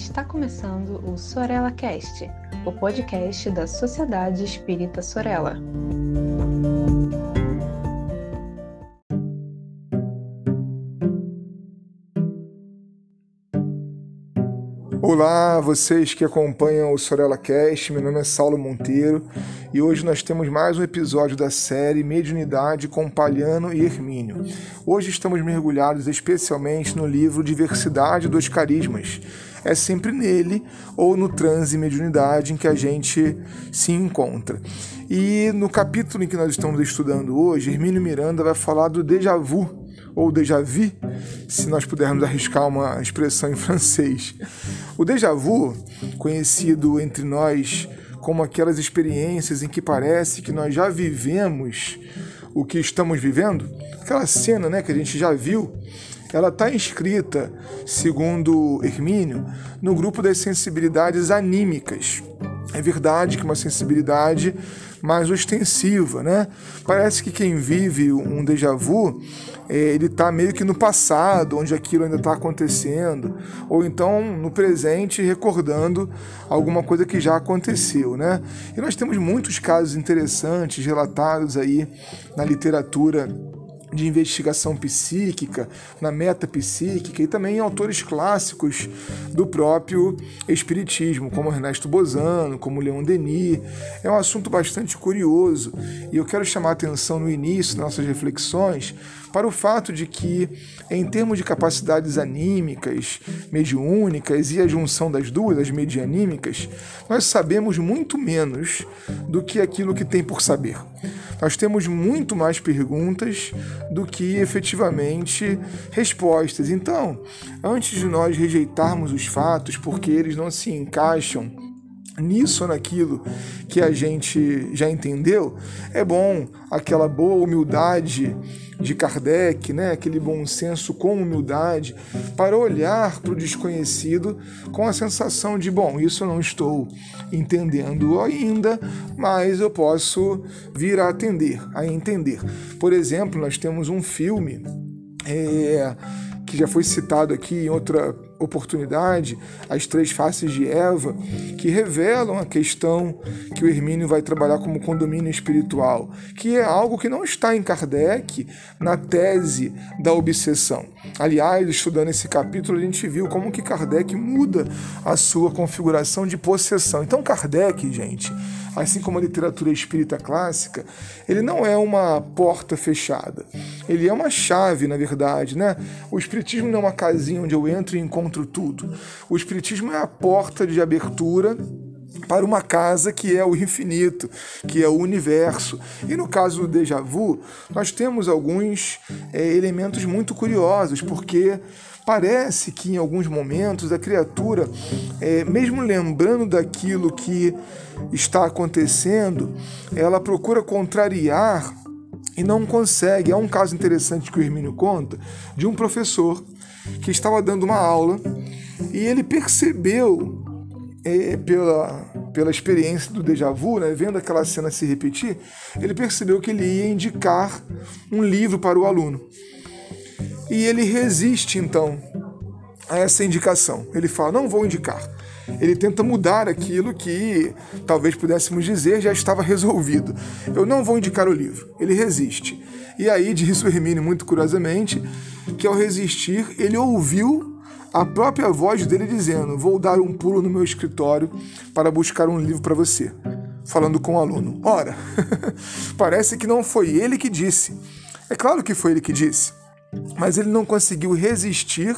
Está começando o Sorella Cast, o podcast da Sociedade Espírita Sorella. Olá, vocês que acompanham o Sorella Cast, meu nome é Saulo Monteiro e hoje nós temos mais um episódio da série Mediunidade com Palhano e Hermínio. Hoje estamos mergulhados especialmente no livro Diversidade dos Carismas. É sempre nele ou no transe mediunidade em que a gente se encontra. E no capítulo em que nós estamos estudando hoje, Hermínio Miranda vai falar do déjà vu ou déjà vu, se nós pudermos arriscar uma expressão em francês. O déjà vu, conhecido entre nós como aquelas experiências em que parece que nós já vivemos o que estamos vivendo, aquela cena né, que a gente já viu, ela está inscrita, segundo Hermínio, no grupo das sensibilidades anímicas. É verdade que uma sensibilidade mais ostensiva, né? Parece que quem vive um déjà vu, é, ele está meio que no passado, onde aquilo ainda está acontecendo, ou então no presente, recordando alguma coisa que já aconteceu, né? E nós temos muitos casos interessantes relatados aí na literatura de investigação psíquica, na metapsíquica e também em autores clássicos do próprio espiritismo, como Ernesto Bozano, como Leon Denis. É um assunto bastante curioso e eu quero chamar a atenção no início das nossas reflexões para o fato de que, em termos de capacidades anímicas, mediúnicas e a junção das duas, as medianímicas, nós sabemos muito menos do que aquilo que tem por saber. Nós temos muito mais perguntas do que efetivamente respostas. Então, antes de nós rejeitarmos os fatos porque eles não se encaixam nisso ou naquilo que a gente já entendeu, é bom aquela boa humildade de Kardec, né, aquele bom senso com humildade, para olhar para o desconhecido com a sensação de, bom, isso eu não estou entendendo ainda, mas eu posso vir a atender, a entender. Por exemplo, nós temos um filme é, que já foi citado aqui em outra oportunidade, as três faces de Eva, que revelam a questão que o Hermínio vai trabalhar como condomínio espiritual, que é algo que não está em Kardec na tese da obsessão. Aliás, estudando esse capítulo, a gente viu como que Kardec muda a sua configuração de possessão. Então, Kardec, gente, assim como a literatura espírita clássica, ele não é uma porta fechada. Ele é uma chave, na verdade, né? O espiritismo não é uma casinha onde eu entro e encontro tudo. O espiritismo é a porta de abertura para uma casa que é o infinito, que é o universo. E no caso do déjà vu, nós temos alguns é, elementos muito curiosos, porque parece que em alguns momentos a criatura, é, mesmo lembrando daquilo que está acontecendo, ela procura contrariar e não consegue. Há um caso interessante que o Hermínio conta de um professor que estava dando uma aula e ele percebeu é, pela, pela experiência do déjà vu, né, vendo aquela cena se repetir, ele percebeu que ele ia indicar um livro para o aluno. E ele resiste então a essa indicação. Ele fala: não vou indicar. Ele tenta mudar aquilo que talvez pudéssemos dizer já estava resolvido. Eu não vou indicar o livro. Ele resiste. E aí diz o Hermínio muito curiosamente que ao resistir ele ouviu a própria voz dele dizendo: Vou dar um pulo no meu escritório para buscar um livro para você. Falando com o aluno. Ora, parece que não foi ele que disse. É claro que foi ele que disse mas ele não conseguiu resistir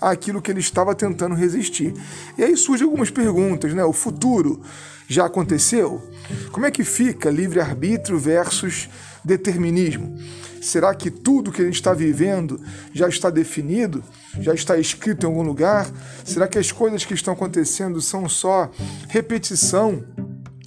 àquilo que ele estava tentando resistir. E aí surgem algumas perguntas, né? O futuro já aconteceu? Como é que fica livre-arbítrio versus determinismo? Será que tudo que a gente está vivendo já está definido? Já está escrito em algum lugar? Será que as coisas que estão acontecendo são só repetição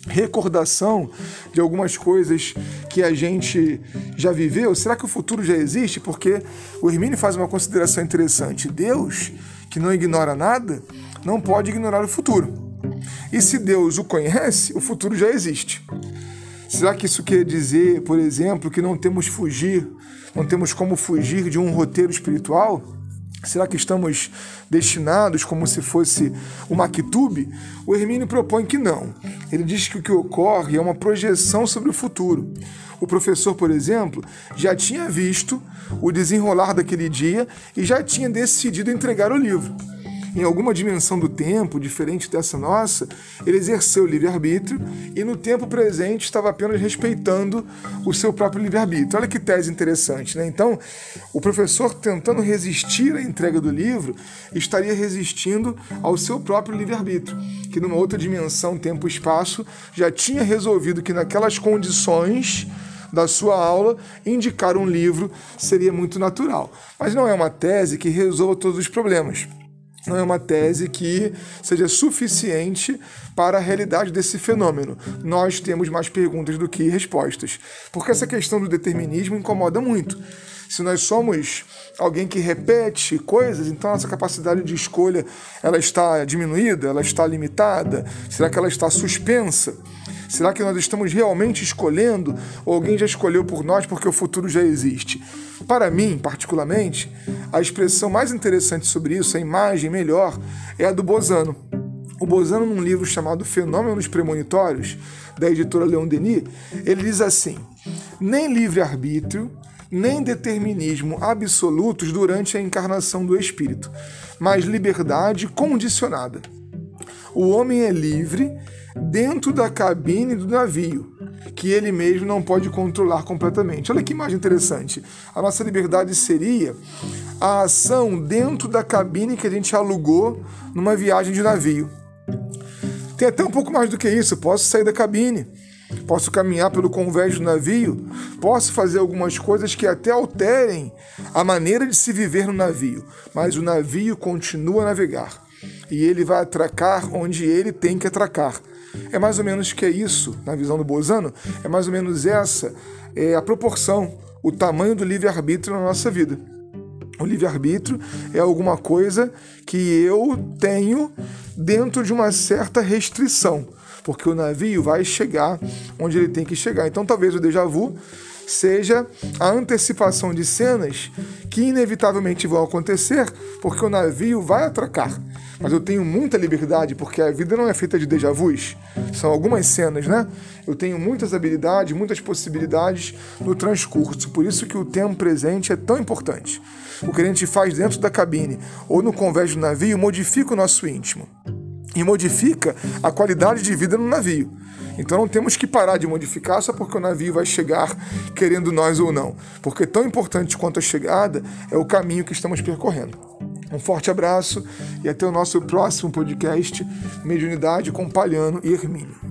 recordação de algumas coisas que a gente já viveu? Será que o futuro já existe? Porque o Hermínio faz uma consideração interessante. Deus, que não ignora nada, não pode ignorar o futuro. E se Deus o conhece, o futuro já existe. Será que isso quer dizer, por exemplo, que não temos fugir, não temos como fugir de um roteiro espiritual? Será que estamos destinados como se fosse uma Maktub? O Hermínio propõe que não. Ele diz que o que ocorre é uma projeção sobre o futuro. O professor, por exemplo, já tinha visto o desenrolar daquele dia e já tinha decidido entregar o livro em alguma dimensão do tempo, diferente dessa nossa, ele exerceu o livre-arbítrio e no tempo presente estava apenas respeitando o seu próprio livre-arbítrio. Olha que tese interessante, né? Então, o professor tentando resistir à entrega do livro estaria resistindo ao seu próprio livre-arbítrio, que numa outra dimensão, tempo e espaço, já tinha resolvido que naquelas condições da sua aula, indicar um livro seria muito natural. Mas não é uma tese que resolva todos os problemas não é uma tese que seja suficiente para a realidade desse fenômeno. Nós temos mais perguntas do que respostas. Porque essa questão do determinismo incomoda muito. Se nós somos alguém que repete coisas, então nossa capacidade de escolha ela está diminuída, ela está limitada? Será que ela está suspensa? Será que nós estamos realmente escolhendo ou alguém já escolheu por nós porque o futuro já existe? Para mim, particularmente, a expressão mais interessante sobre isso, a imagem melhor, é a do Bozano. O Bozano, num livro chamado Fenômenos Premonitórios, da editora Leon Denis, ele diz assim: nem livre-arbítrio, nem determinismo absolutos durante a encarnação do espírito, mas liberdade condicionada. O homem é livre dentro da cabine do navio, que ele mesmo não pode controlar completamente. Olha que imagem interessante. A nossa liberdade seria a ação dentro da cabine que a gente alugou numa viagem de navio. Tem até um pouco mais do que isso. Posso sair da cabine, posso caminhar pelo convés do navio, posso fazer algumas coisas que até alterem a maneira de se viver no navio, mas o navio continua a navegar e ele vai atracar onde ele tem que atracar. É mais ou menos que é isso, na visão do Bozano, é mais ou menos essa é a proporção, o tamanho do livre-arbítrio na nossa vida. O livre-arbítrio é alguma coisa que eu tenho dentro de uma certa restrição, porque o navio vai chegar onde ele tem que chegar. Então talvez o déjà vu seja a antecipação de cenas que inevitavelmente vão acontecer, porque o navio vai atracar mas eu tenho muita liberdade porque a vida não é feita de déjà vus. São algumas cenas, né? Eu tenho muitas habilidades, muitas possibilidades no transcurso. Por isso que o tempo presente é tão importante. O que a gente faz dentro da cabine ou no convés do navio modifica o nosso íntimo e modifica a qualidade de vida no navio. Então não temos que parar de modificar só porque o navio vai chegar querendo nós ou não. Porque tão importante quanto a chegada é o caminho que estamos percorrendo. Um forte abraço e até o nosso próximo podcast Mediunidade com Palhano e Hermínio.